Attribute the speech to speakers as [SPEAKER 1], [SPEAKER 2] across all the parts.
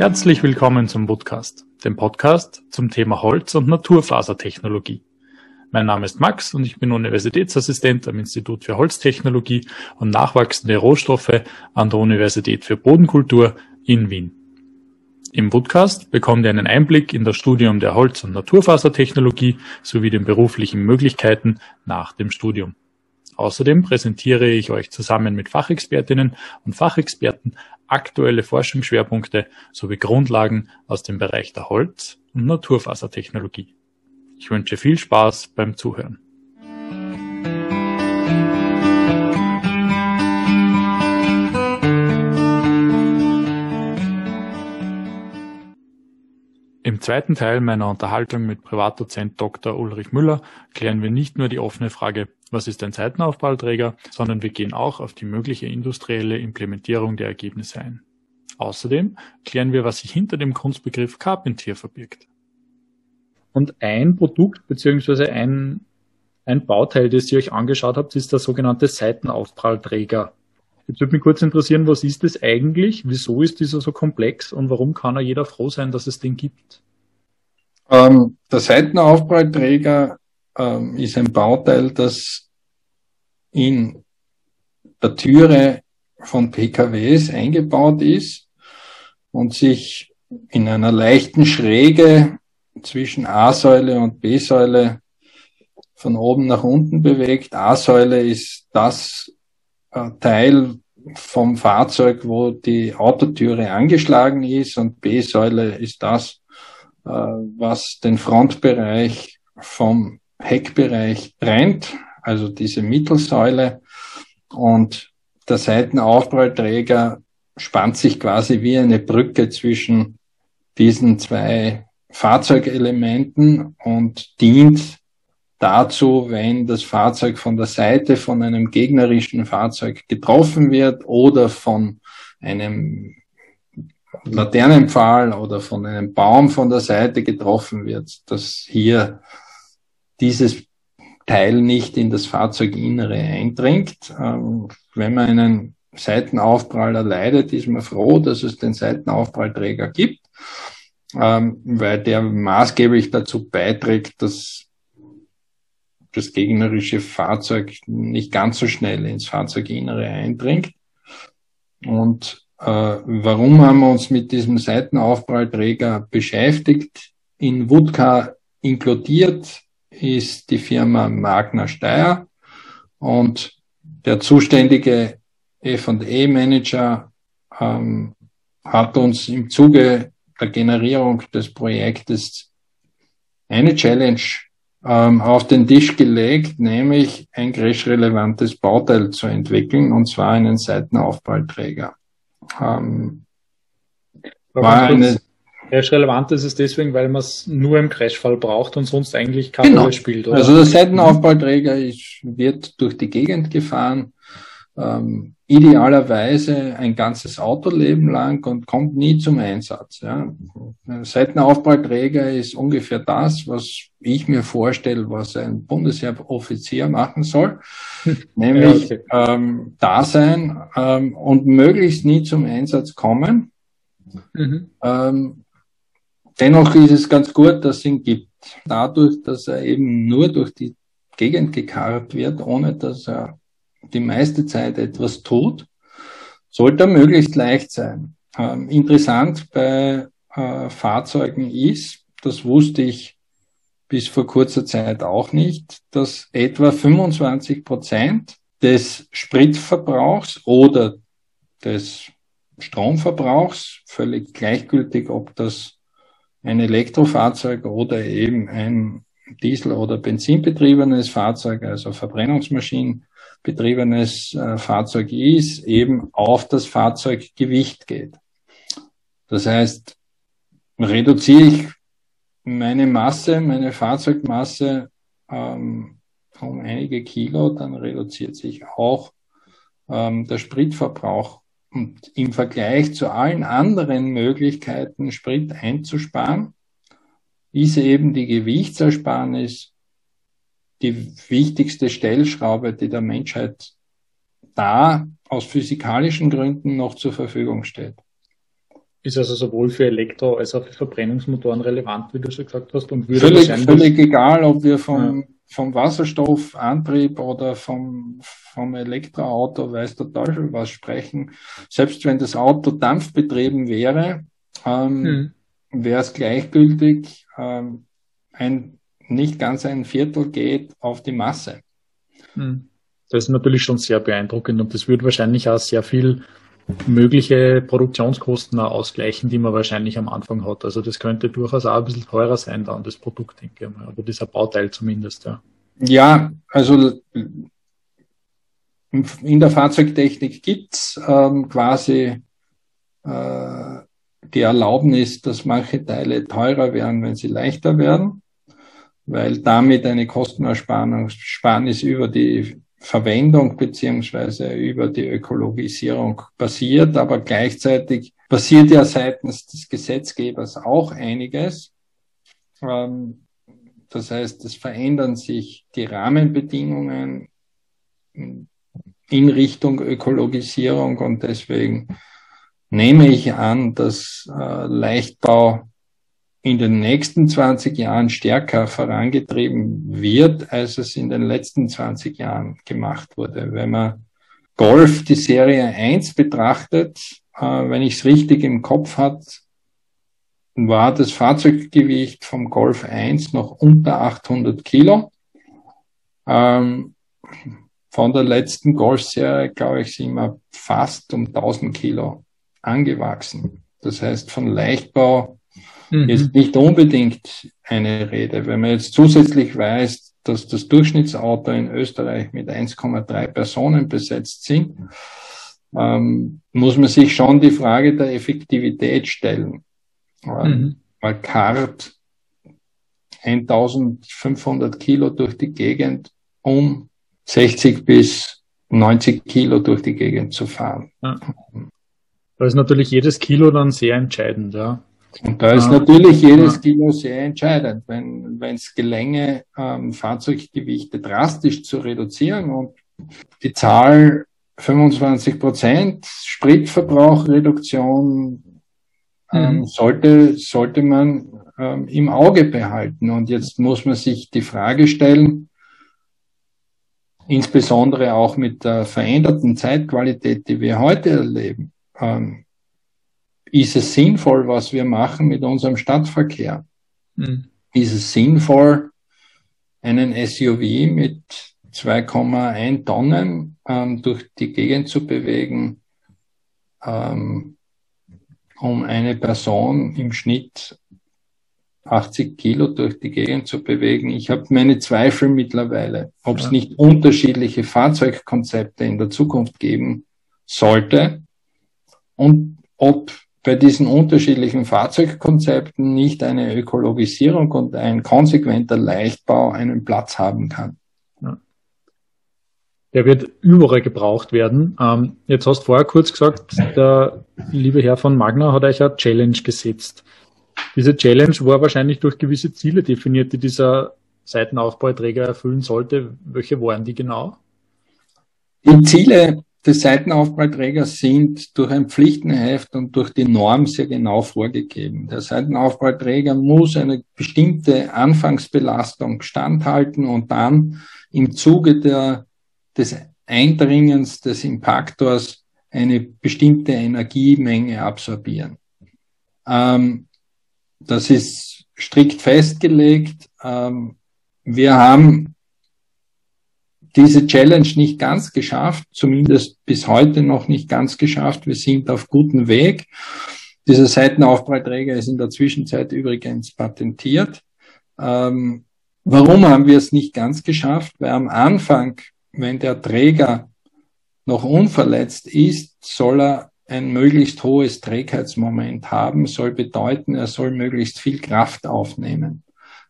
[SPEAKER 1] Herzlich willkommen zum Podcast, dem Podcast zum Thema Holz- und Naturfasertechnologie. Mein Name ist Max und ich bin Universitätsassistent am Institut für Holztechnologie und nachwachsende Rohstoffe an der Universität für Bodenkultur in Wien. Im Podcast bekommt ihr einen Einblick in das Studium der Holz- und Naturfasertechnologie sowie den beruflichen Möglichkeiten nach dem Studium. Außerdem präsentiere ich euch zusammen mit Fachexpertinnen und Fachexperten aktuelle Forschungsschwerpunkte sowie Grundlagen aus dem Bereich der Holz- und Naturfasertechnologie. Ich wünsche viel Spaß beim Zuhören. Zweiten Teil meiner Unterhaltung mit Privatdozent Dr. Ulrich Müller klären wir nicht nur die offene Frage, was ist ein Seitenaufprallträger, sondern wir gehen auch auf die mögliche industrielle Implementierung der Ergebnisse ein. Außerdem klären wir, was sich hinter dem Kunstbegriff Carpentier verbirgt. Und ein Produkt beziehungsweise ein, ein Bauteil, das ihr euch angeschaut habt, ist der sogenannte Seitenaufprallträger. Jetzt würde mich kurz interessieren, was ist das eigentlich? Wieso ist dieser so komplex und warum kann er jeder froh sein, dass es den gibt?
[SPEAKER 2] Ähm, der Seitenaufprallträger ähm, ist ein Bauteil, das in der Türe von PKWs eingebaut ist und sich in einer leichten Schräge zwischen A-Säule und B-Säule von oben nach unten bewegt. A-Säule ist das äh, Teil vom Fahrzeug, wo die Autotüre angeschlagen ist und B-Säule ist das, was den Frontbereich vom Heckbereich trennt, also diese Mittelsäule. Und der Seitenaufprallträger spannt sich quasi wie eine Brücke zwischen diesen zwei Fahrzeugelementen und dient dazu, wenn das Fahrzeug von der Seite von einem gegnerischen Fahrzeug getroffen wird oder von einem Laternenpfahl oder von einem Baum von der Seite getroffen wird, dass hier dieses Teil nicht in das Fahrzeuginnere eindringt. Ähm, wenn man einen Seitenaufprall erleidet, ist man froh, dass es den Seitenaufprallträger gibt, ähm, weil der maßgeblich dazu beiträgt, dass das gegnerische Fahrzeug nicht ganz so schnell ins Fahrzeuginnere eindringt. Und warum haben wir uns mit diesem Seitenaufprallträger beschäftigt? In Wutka inkludiert ist die Firma Magna Steyr und der zuständige F&E-Manager ähm, hat uns im Zuge der Generierung des Projektes eine Challenge ähm, auf den Tisch gelegt, nämlich ein crash-relevantes Bauteil zu entwickeln, und zwar einen Seitenaufprallträger. Ähm,
[SPEAKER 1] war eine, Crash-relevant ist es deswegen, weil man es nur im Crashfall braucht und sonst eigentlich keine
[SPEAKER 2] genau. Rolle spielt. Oder? Also der Seitenaufprallträger ist, wird durch die Gegend gefahren, ähm, idealerweise ein ganzes Autoleben lang und kommt nie zum Einsatz. Ja. Ein Seitenaufprallträger ist ungefähr das, was ich mir vorstelle, was ein Bundesheeroffizier machen soll, nämlich ja, okay. ähm, da sein ähm, und möglichst nie zum Einsatz kommen. Mhm. Ähm, dennoch ist es ganz gut, dass es ihn gibt. Dadurch, dass er eben nur durch die Gegend gekarrt wird, ohne dass er die meiste Zeit etwas tut, sollte möglichst leicht sein. Ähm, interessant bei äh, Fahrzeugen ist, das wusste ich bis vor kurzer Zeit auch nicht, dass etwa 25 Prozent des Spritverbrauchs oder des Stromverbrauchs, völlig gleichgültig, ob das ein Elektrofahrzeug oder eben ein Diesel- oder Benzinbetriebenes Fahrzeug, also Verbrennungsmaschinen betriebenes äh, Fahrzeug ist, eben auf das Fahrzeuggewicht geht. Das heißt, reduziere ich meine Masse, meine Fahrzeugmasse ähm, um einige Kilo, dann reduziert sich auch ähm, der Spritverbrauch. Und im Vergleich zu allen anderen Möglichkeiten, Sprit einzusparen, ist eben die Gewichtsersparnis die wichtigste Stellschraube, die der Menschheit da aus physikalischen Gründen noch zur Verfügung steht.
[SPEAKER 1] ist also sowohl für Elektro- als auch für Verbrennungsmotoren relevant, wie du schon gesagt hast. Und
[SPEAKER 2] würde völlig, völlig egal, ob wir vom, ja. vom Wasserstoffantrieb oder vom, vom Elektroauto, weiß der Teufel was sprechen. Selbst wenn das Auto dampfbetrieben wäre, ähm, hm. wäre es gleichgültig. Ähm, ein, nicht ganz ein Viertel geht auf die Masse.
[SPEAKER 1] Hm. Das ist natürlich schon sehr beeindruckend und das würde wahrscheinlich auch sehr viel mögliche Produktionskosten ausgleichen, die man wahrscheinlich am Anfang hat. Also das könnte durchaus auch ein bisschen teurer sein dann, das Produkt, denke ich mal, oder dieser Bauteil zumindest, ja.
[SPEAKER 2] Ja, also in der Fahrzeugtechnik gibt's ähm, quasi äh, die Erlaubnis, dass manche Teile teurer werden, wenn sie leichter werden, weil damit eine Kostenersparnis über die Verwendung beziehungsweise über die Ökologisierung passiert, aber gleichzeitig passiert ja seitens des Gesetzgebers auch einiges. Ähm, das heißt, es verändern sich die Rahmenbedingungen in Richtung Ökologisierung und deswegen nehme ich an, dass äh, Leichtbau in den nächsten 20 Jahren stärker vorangetrieben wird, als es in den letzten 20 Jahren gemacht wurde. Wenn man Golf, die Serie 1 betrachtet, äh, wenn ich es richtig im Kopf hat, war das Fahrzeuggewicht vom Golf 1 noch unter 800 Kilo. Ähm, von der letzten Golf-Serie, glaube ich, sind wir fast um 1000 Kilo angewachsen. Das heißt, von Leichtbau mhm. ist nicht unbedingt eine Rede. Wenn man jetzt zusätzlich weiß, dass das Durchschnittsauto in Österreich mit 1,3 Personen besetzt sind, ähm, muss man sich schon die Frage der Effektivität stellen. Mhm. Weil Kart 1500 Kilo durch die Gegend, um 60 bis 90 Kilo durch die Gegend zu fahren. Ja.
[SPEAKER 1] Da ist natürlich jedes Kilo dann sehr entscheidend, ja.
[SPEAKER 2] Und da ist ah, natürlich jedes ja. Kilo sehr entscheidend. Wenn es gelänge, ähm, Fahrzeuggewichte drastisch zu reduzieren und die Zahl 25 Prozent Spritverbrauchreduktion ähm, mhm. sollte, sollte man ähm, im Auge behalten. Und jetzt muss man sich die Frage stellen, insbesondere auch mit der veränderten Zeitqualität, die wir heute erleben, ähm, ist es sinnvoll, was wir machen mit unserem Stadtverkehr? Mhm. Ist es sinnvoll, einen SUV mit 2,1 Tonnen ähm, durch die Gegend zu bewegen, ähm, um eine Person im Schnitt 80 Kilo durch die Gegend zu bewegen. Ich habe meine Zweifel mittlerweile, ob es ja. nicht unterschiedliche Fahrzeugkonzepte in der Zukunft geben sollte und ob bei diesen unterschiedlichen Fahrzeugkonzepten nicht eine Ökologisierung und ein konsequenter Leichtbau einen Platz haben kann. Ja.
[SPEAKER 1] Der wird überall gebraucht werden. Ähm, jetzt hast du vorher kurz gesagt, der liebe Herr von Magna hat euch eine Challenge gesetzt. Diese Challenge war wahrscheinlich durch gewisse Ziele definiert, die dieser Seitenaufbauträger erfüllen sollte. Welche waren die genau?
[SPEAKER 2] Die Ziele des Seitenaufbauträgers sind durch ein Pflichtenheft und durch die Norm sehr genau vorgegeben. Der Seitenaufbauträger muss eine bestimmte Anfangsbelastung standhalten und dann im Zuge der, des Eindringens des Impaktors eine bestimmte Energiemenge absorbieren. Ähm, das ist strikt festgelegt. Ähm, wir haben diese Challenge nicht ganz geschafft, zumindest bis heute noch nicht ganz geschafft. Wir sind auf gutem Weg. Dieser Seitenaufbauträger ist in der Zwischenzeit übrigens patentiert. Ähm, warum haben wir es nicht ganz geschafft? Weil am Anfang, wenn der Träger noch unverletzt ist, soll er ein möglichst hohes Trägheitsmoment haben, soll bedeuten, er soll möglichst viel Kraft aufnehmen.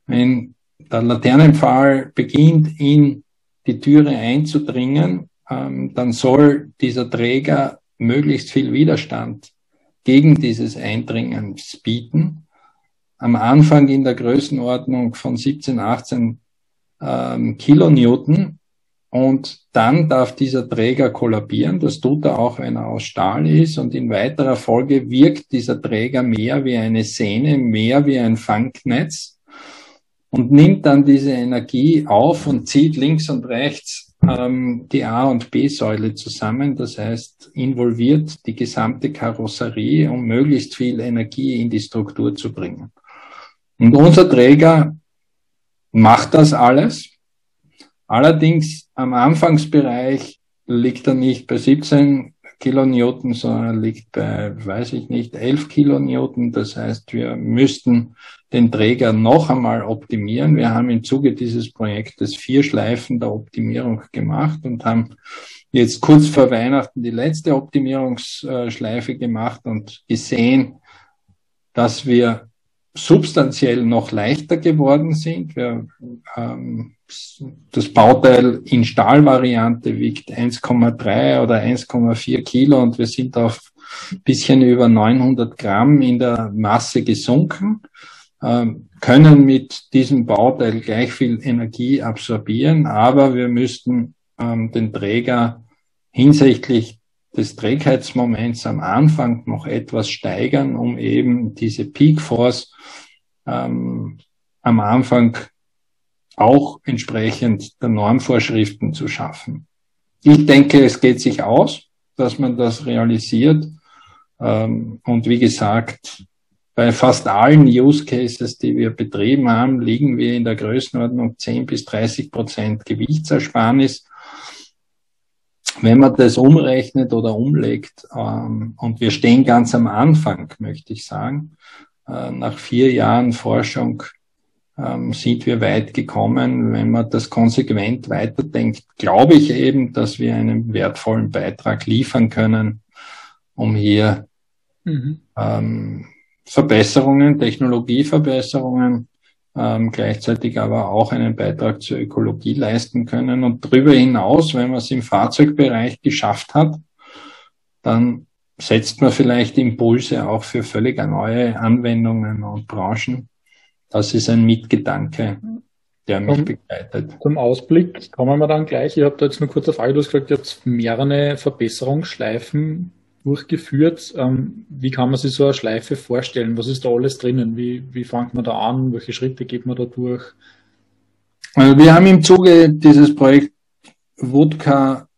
[SPEAKER 2] Wenn der Laternenpfahl beginnt, in die Türe einzudringen, ähm, dann soll dieser Träger möglichst viel Widerstand gegen dieses Eindringen bieten. Am Anfang in der Größenordnung von 17, 18 ähm, Kilonewton und dann darf dieser Träger kollabieren. Das tut er auch, wenn er aus Stahl ist. Und in weiterer Folge wirkt dieser Träger mehr wie eine Sehne, mehr wie ein Fangnetz und nimmt dann diese Energie auf und zieht links und rechts ähm, die A- und B-Säule zusammen. Das heißt, involviert die gesamte Karosserie, um möglichst viel Energie in die Struktur zu bringen. Und unser Träger macht das alles Allerdings am Anfangsbereich liegt er nicht bei 17 Kilonewton, sondern liegt bei, weiß ich nicht, 11 Kilonewton. Das heißt, wir müssten den Träger noch einmal optimieren. Wir haben im Zuge dieses Projektes vier Schleifen der Optimierung gemacht und haben jetzt kurz vor Weihnachten die letzte Optimierungsschleife gemacht und gesehen, dass wir substanziell noch leichter geworden sind. Wir, ähm, das Bauteil in Stahlvariante wiegt 1,3 oder 1,4 Kilo und wir sind auf bisschen über 900 Gramm in der Masse gesunken, ähm, können mit diesem Bauteil gleich viel Energie absorbieren, aber wir müssten ähm, den Träger hinsichtlich des Trägheitsmoments am Anfang noch etwas steigern, um eben diese Peak Force ähm, am Anfang auch entsprechend der Normvorschriften zu schaffen. Ich denke, es geht sich aus, dass man das realisiert. Ähm, und wie gesagt, bei fast allen Use Cases, die wir betrieben haben, liegen wir in der Größenordnung 10 bis 30 Prozent Gewichtsersparnis. Wenn man das umrechnet oder umlegt, ähm, und wir stehen ganz am Anfang, möchte ich sagen, äh, nach vier Jahren Forschung ähm, sind wir weit gekommen. Wenn man das konsequent weiterdenkt, glaube ich eben, dass wir einen wertvollen Beitrag liefern können, um hier mhm. ähm, Verbesserungen, Technologieverbesserungen, ähm, gleichzeitig aber auch einen Beitrag zur Ökologie leisten können. Und darüber hinaus, wenn man es im Fahrzeugbereich geschafft hat, dann setzt man vielleicht Impulse auch für völlig neue Anwendungen und Branchen. Das ist ein Mitgedanke, der mich
[SPEAKER 1] zum,
[SPEAKER 2] begleitet.
[SPEAKER 1] Zum Ausblick kommen wir dann gleich. Ich habe da jetzt nur kurz eine Frage. Du hast gesagt, ihr habt mehrere Verbesserungsschleifen durchgeführt. Ähm, wie kann man sich so eine Schleife vorstellen? Was ist da alles drinnen? Wie, wie fängt man da an? Welche Schritte geht man da durch?
[SPEAKER 2] Also wir haben im Zuge dieses Projekts Wodka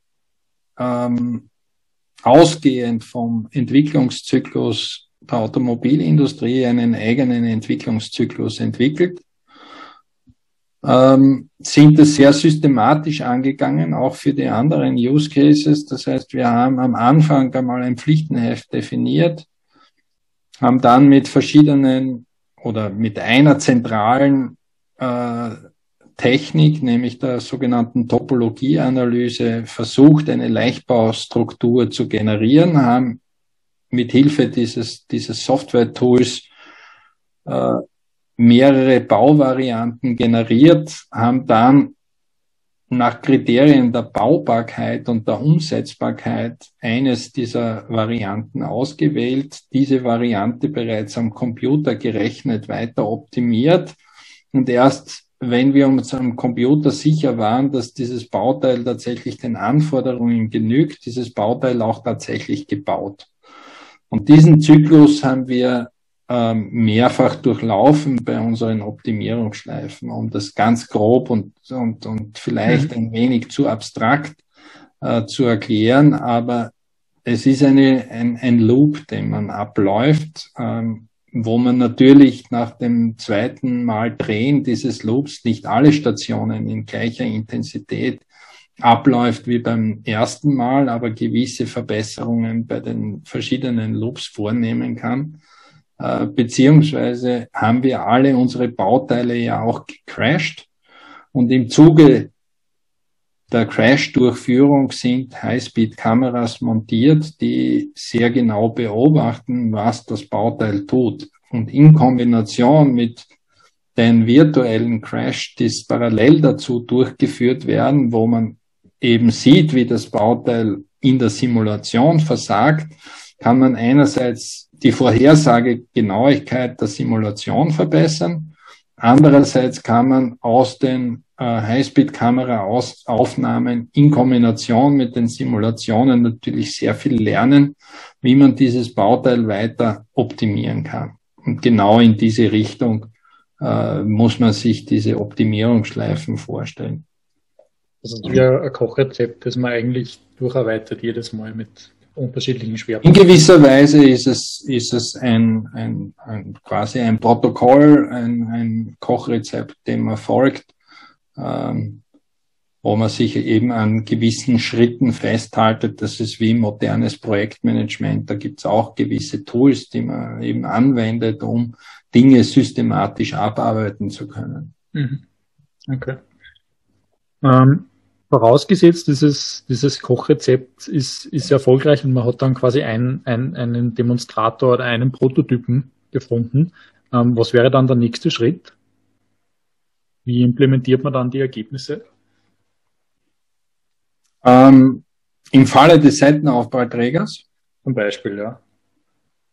[SPEAKER 2] ähm, ausgehend vom Entwicklungszyklus Automobilindustrie einen eigenen Entwicklungszyklus entwickelt, ähm, sind es sehr systematisch angegangen, auch für die anderen Use Cases. Das heißt, wir haben am Anfang einmal ein Pflichtenheft definiert, haben dann mit verschiedenen oder mit einer zentralen äh, Technik, nämlich der sogenannten Topologieanalyse, versucht, eine Leichtbaustruktur zu generieren, haben mit Hilfe dieses, dieses Software-Tools äh, mehrere Bauvarianten generiert, haben dann nach Kriterien der Baubarkeit und der Umsetzbarkeit eines dieser Varianten ausgewählt, diese Variante bereits am Computer gerechnet, weiter optimiert und erst wenn wir uns am Computer sicher waren, dass dieses Bauteil tatsächlich den Anforderungen genügt, dieses Bauteil auch tatsächlich gebaut. Und diesen Zyklus haben wir ähm, mehrfach durchlaufen bei unseren Optimierungsschleifen, um das ganz grob und, und, und vielleicht mhm. ein wenig zu abstrakt äh, zu erklären. Aber es ist eine, ein, ein Loop, den man abläuft. Ähm, wo man natürlich nach dem zweiten Mal Drehen dieses Loops nicht alle Stationen in gleicher Intensität abläuft wie beim ersten Mal, aber gewisse Verbesserungen bei den verschiedenen Loops vornehmen kann. Äh, beziehungsweise haben wir alle unsere Bauteile ja auch gecrashed und im Zuge der Crash-Durchführung sind Highspeed-Kameras montiert, die sehr genau beobachten, was das Bauteil tut. Und in Kombination mit den virtuellen Crash, die parallel dazu durchgeführt werden, wo man eben sieht, wie das Bauteil in der Simulation versagt, kann man einerseits die Vorhersagegenauigkeit der Simulation verbessern andererseits kann man aus den äh, Highspeed-Kamera-Aufnahmen in Kombination mit den Simulationen natürlich sehr viel lernen, wie man dieses Bauteil weiter optimieren kann. Und genau in diese Richtung äh, muss man sich diese Optimierungsschleifen vorstellen.
[SPEAKER 1] Das ist ja ein Kochrezept, das man eigentlich durcharbeitet jedes Mal mit unterschiedlichen Schwerpunkten.
[SPEAKER 2] In gewisser Weise ist es, ist es ein, ein, ein quasi ein Protokoll, ein, ein Kochrezept, dem man folgt, ähm, wo man sich eben an gewissen Schritten festhaltet. Das ist wie modernes Projektmanagement. Da gibt es auch gewisse Tools, die man eben anwendet, um Dinge systematisch abarbeiten zu können. Mhm.
[SPEAKER 1] Okay. Ähm, vorausgesetzt, dieses, dieses Kochrezept ist, ist erfolgreich und man hat dann quasi ein, ein, einen Demonstrator oder einen Prototypen gefunden. Ähm, was wäre dann der nächste Schritt? Wie implementiert man dann die Ergebnisse?
[SPEAKER 2] Ähm, Im Falle des Seitenaufbauträgers.
[SPEAKER 1] Zum Beispiel, ja.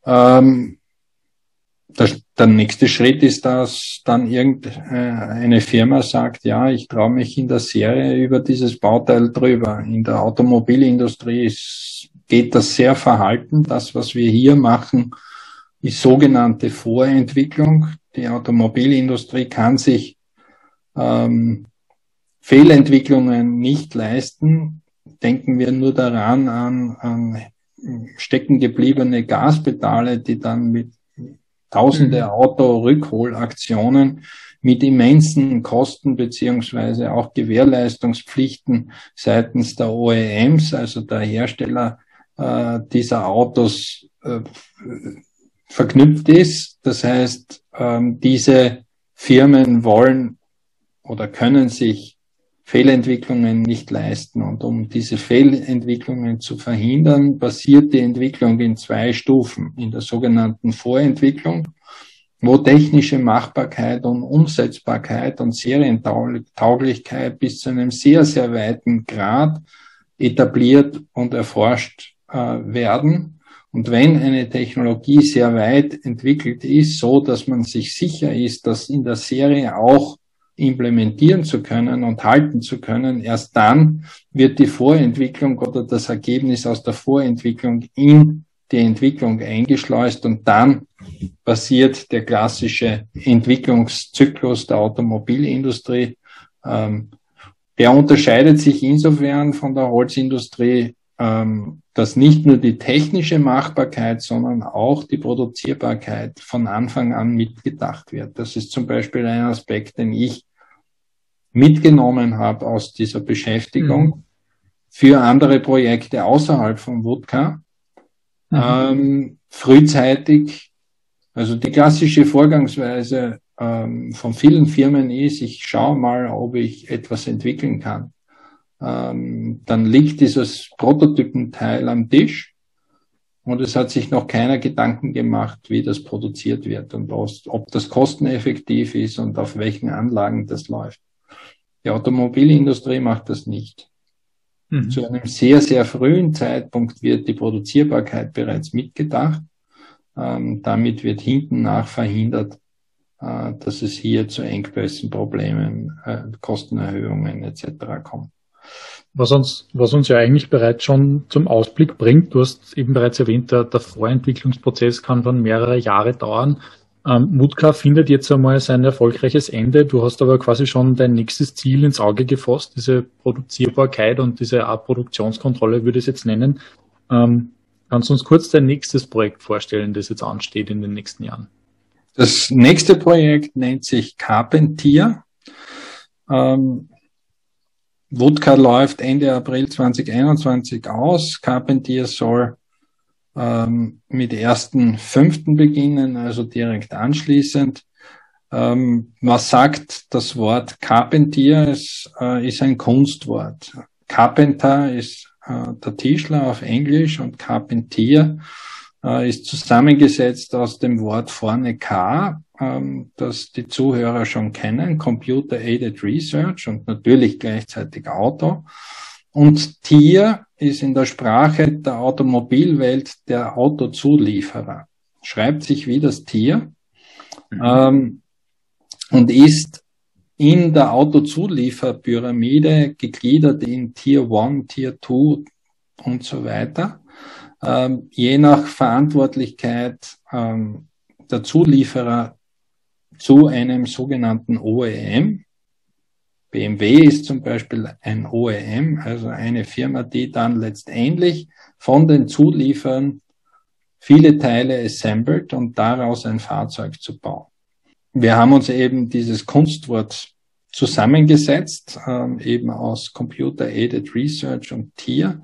[SPEAKER 2] Ähm, der, der nächste Schritt ist, dass dann irgendeine Firma sagt, ja, ich traue mich in der Serie über dieses Bauteil drüber. In der Automobilindustrie ist, geht das sehr verhalten. Das, was wir hier machen, ist sogenannte Vorentwicklung. Die Automobilindustrie kann sich ähm, Fehlentwicklungen nicht leisten. Denken wir nur daran an, an stecken gebliebene Gaspedale, die dann mit tausende mhm. Auto-Rückholaktionen mit immensen Kosten beziehungsweise auch Gewährleistungspflichten seitens der OEMs, also der Hersteller äh, dieser Autos, äh, verknüpft ist. Das heißt, ähm, diese Firmen wollen oder können sich Fehlentwicklungen nicht leisten. Und um diese Fehlentwicklungen zu verhindern, basiert die Entwicklung in zwei Stufen. In der sogenannten Vorentwicklung, wo technische Machbarkeit und Umsetzbarkeit und Serientauglichkeit bis zu einem sehr, sehr weiten Grad etabliert und erforscht äh, werden. Und wenn eine Technologie sehr weit entwickelt ist, so dass man sich sicher ist, dass in der Serie auch implementieren zu können und halten zu können, erst dann wird die Vorentwicklung oder das Ergebnis aus der Vorentwicklung in die Entwicklung eingeschleust und dann passiert der klassische Entwicklungszyklus der Automobilindustrie. Ähm, der unterscheidet sich insofern von der Holzindustrie, ähm, dass nicht nur die technische Machbarkeit, sondern auch die Produzierbarkeit von Anfang an mitgedacht wird. Das ist zum Beispiel ein Aspekt, den ich mitgenommen habe aus dieser Beschäftigung mhm. für andere Projekte außerhalb von Wodka. Mhm. Ähm, frühzeitig, also die klassische Vorgangsweise ähm, von vielen Firmen ist, ich schaue mal, ob ich etwas entwickeln kann. Ähm, dann liegt dieses Prototypenteil am Tisch und es hat sich noch keiner Gedanken gemacht, wie das produziert wird und ob das kosteneffektiv ist und auf welchen Anlagen das läuft. Die Automobilindustrie macht das nicht. Mhm. Zu einem sehr, sehr frühen Zeitpunkt wird die Produzierbarkeit bereits mitgedacht. Ähm, damit wird hinten nach verhindert, äh, dass es hier zu Engpässen, Problemen, äh, Kostenerhöhungen etc. kommt.
[SPEAKER 1] Was uns, was uns ja eigentlich bereits schon zum Ausblick bringt, du hast eben bereits erwähnt, der, der Vorentwicklungsprozess kann dann mehrere Jahre dauern. Ähm, Mutka findet jetzt einmal sein erfolgreiches Ende. Du hast aber quasi schon dein nächstes Ziel ins Auge gefasst, diese Produzierbarkeit und diese Art Produktionskontrolle würde ich es jetzt nennen. Ähm, kannst du uns kurz dein nächstes Projekt vorstellen, das jetzt ansteht in den nächsten Jahren?
[SPEAKER 2] Das nächste Projekt nennt sich Carpentier. Ähm, Wodka läuft Ende April 2021 aus. Carpentier soll ähm, mit ersten fünften beginnen, also direkt anschließend. Ähm, was sagt das Wort Carpentier? Es äh, ist ein Kunstwort. Carpenter ist äh, der Tischler auf Englisch und Carpentier äh, ist zusammengesetzt aus dem Wort vorne K, ähm, das die Zuhörer schon kennen, Computer Aided Research und natürlich gleichzeitig Auto. Und Tier ist in der Sprache der Automobilwelt der Autozulieferer. Schreibt sich wie das Tier. Mhm. Ähm, und ist in der Autozulieferpyramide gegliedert in Tier 1, Tier 2 und so weiter. Ähm, je nach Verantwortlichkeit ähm, der Zulieferer zu einem sogenannten OEM. BMW ist zum Beispiel ein OEM, also eine Firma, die dann letztendlich von den Zulieferern viele Teile assembled und daraus ein Fahrzeug zu bauen wir haben uns eben dieses Kunstwort zusammengesetzt, ähm, eben aus Computer-Aided Research und Tier.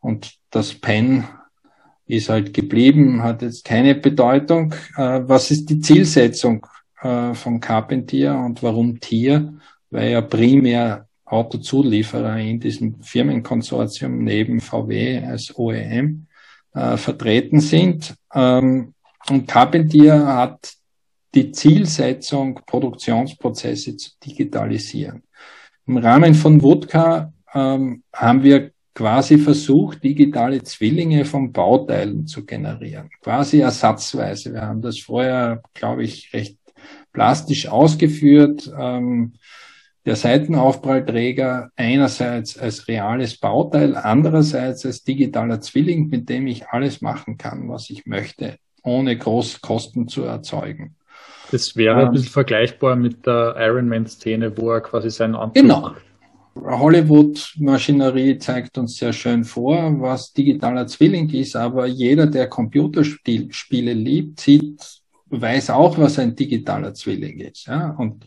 [SPEAKER 2] Und das Pen ist halt geblieben, hat jetzt keine Bedeutung. Äh, was ist die Zielsetzung äh, von Carpentier und warum Tier? Weil ja primär Autozulieferer in diesem Firmenkonsortium neben VW als OEM äh, vertreten sind. Ähm, und Carpentier hat die Zielsetzung, Produktionsprozesse zu digitalisieren. Im Rahmen von Wodka ähm, haben wir quasi versucht, digitale Zwillinge von Bauteilen zu generieren, quasi ersatzweise. Wir haben das vorher, glaube ich, recht plastisch ausgeführt. Ähm, der Seitenaufprallträger einerseits als reales Bauteil, andererseits als digitaler Zwilling, mit dem ich alles machen kann, was ich möchte, ohne große Kosten zu erzeugen.
[SPEAKER 1] Das wäre ähm, ein bisschen vergleichbar mit der Ironman-Szene, wo er quasi seinen
[SPEAKER 2] Anzug Genau. Hollywood-Maschinerie zeigt uns sehr schön vor, was digitaler Zwilling ist, aber jeder, der Computerspiele liebt, sieht, weiß auch, was ein digitaler Zwilling ist. Ja? Und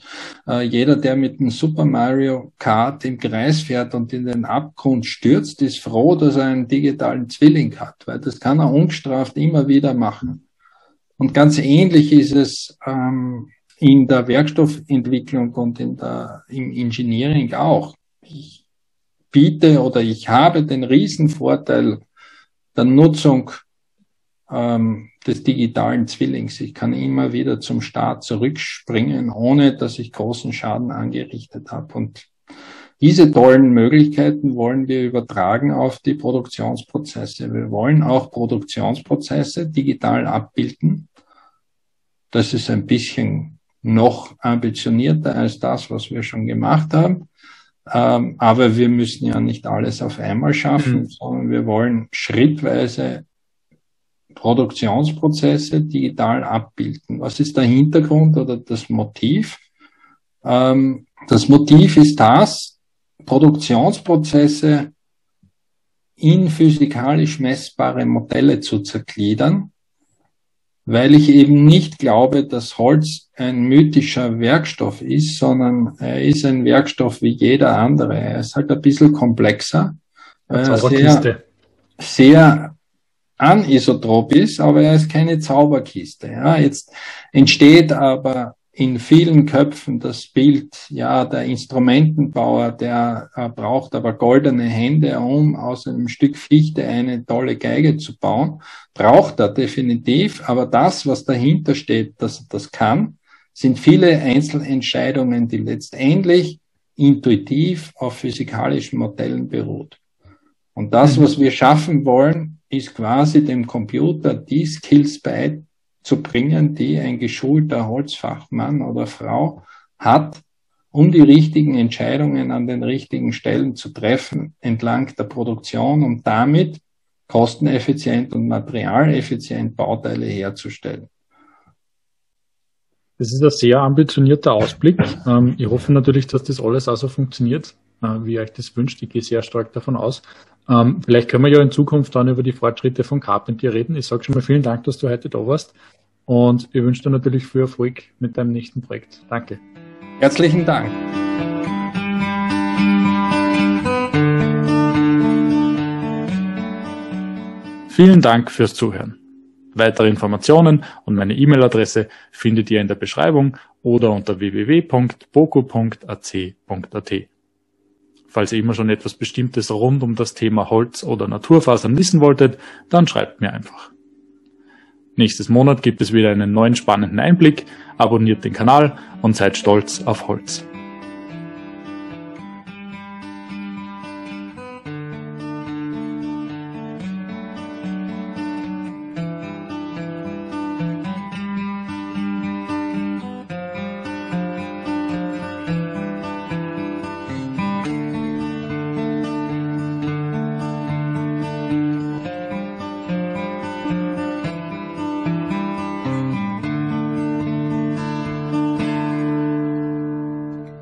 [SPEAKER 2] äh, jeder, der mit einem Super Mario Kart im Kreis fährt und in den Abgrund stürzt, ist froh, dass er einen digitalen Zwilling hat, weil das kann er ungestraft immer wieder machen. Und ganz ähnlich ist es ähm, in der Werkstoffentwicklung und in der, im Engineering auch. Ich biete oder ich habe den Riesenvorteil der Nutzung ähm, des digitalen Zwillings. Ich kann immer wieder zum Start zurückspringen, ohne dass ich großen Schaden angerichtet habe. Und diese tollen Möglichkeiten wollen wir übertragen auf die Produktionsprozesse. Wir wollen auch Produktionsprozesse digital abbilden. Das ist ein bisschen noch ambitionierter als das, was wir schon gemacht haben. Ähm, aber wir müssen ja nicht alles auf einmal schaffen, mhm. sondern wir wollen schrittweise Produktionsprozesse digital abbilden. Was ist der Hintergrund oder das Motiv? Ähm, das Motiv ist das, Produktionsprozesse in physikalisch messbare Modelle zu zergliedern, weil ich eben nicht glaube, dass Holz ein mythischer Werkstoff ist, sondern er ist ein Werkstoff wie jeder andere. Er ist halt ein bisschen komplexer, er sehr, sehr anisotrop ist, aber er ist keine Zauberkiste. Ja, jetzt entsteht aber in vielen Köpfen das Bild, ja, der Instrumentenbauer, der äh, braucht aber goldene Hände, um aus einem Stück Fichte eine tolle Geige zu bauen. Braucht er definitiv, aber das, was dahinter steht, dass er das kann, sind viele Einzelentscheidungen, die letztendlich intuitiv auf physikalischen Modellen beruht. Und das, mhm. was wir schaffen wollen, ist quasi dem Computer die Skills bei, zu bringen, die ein geschulter Holzfachmann oder Frau hat, um die richtigen Entscheidungen an den richtigen Stellen zu treffen entlang der Produktion und damit kosteneffizient und materialeffizient Bauteile herzustellen.
[SPEAKER 1] Das ist ein sehr ambitionierter Ausblick. Ähm, ich hoffe natürlich, dass das alles also funktioniert, wie ihr euch das wünscht. Ich gehe sehr stark davon aus. Ähm, vielleicht können wir ja in Zukunft dann über die Fortschritte von Carpentier reden. Ich sage schon mal vielen Dank, dass du heute da warst. Und ich wünsche dir natürlich viel Erfolg mit deinem nächsten Projekt. Danke.
[SPEAKER 2] Herzlichen Dank.
[SPEAKER 1] Vielen Dank fürs Zuhören. Weitere Informationen und meine E-Mail-Adresse findet ihr in der Beschreibung oder unter www.boku.ac.at. Falls ihr immer schon etwas Bestimmtes rund um das Thema Holz oder Naturfasern wissen wolltet, dann schreibt mir einfach. Nächstes Monat gibt es wieder einen neuen spannenden Einblick. Abonniert den Kanal und seid stolz auf Holz.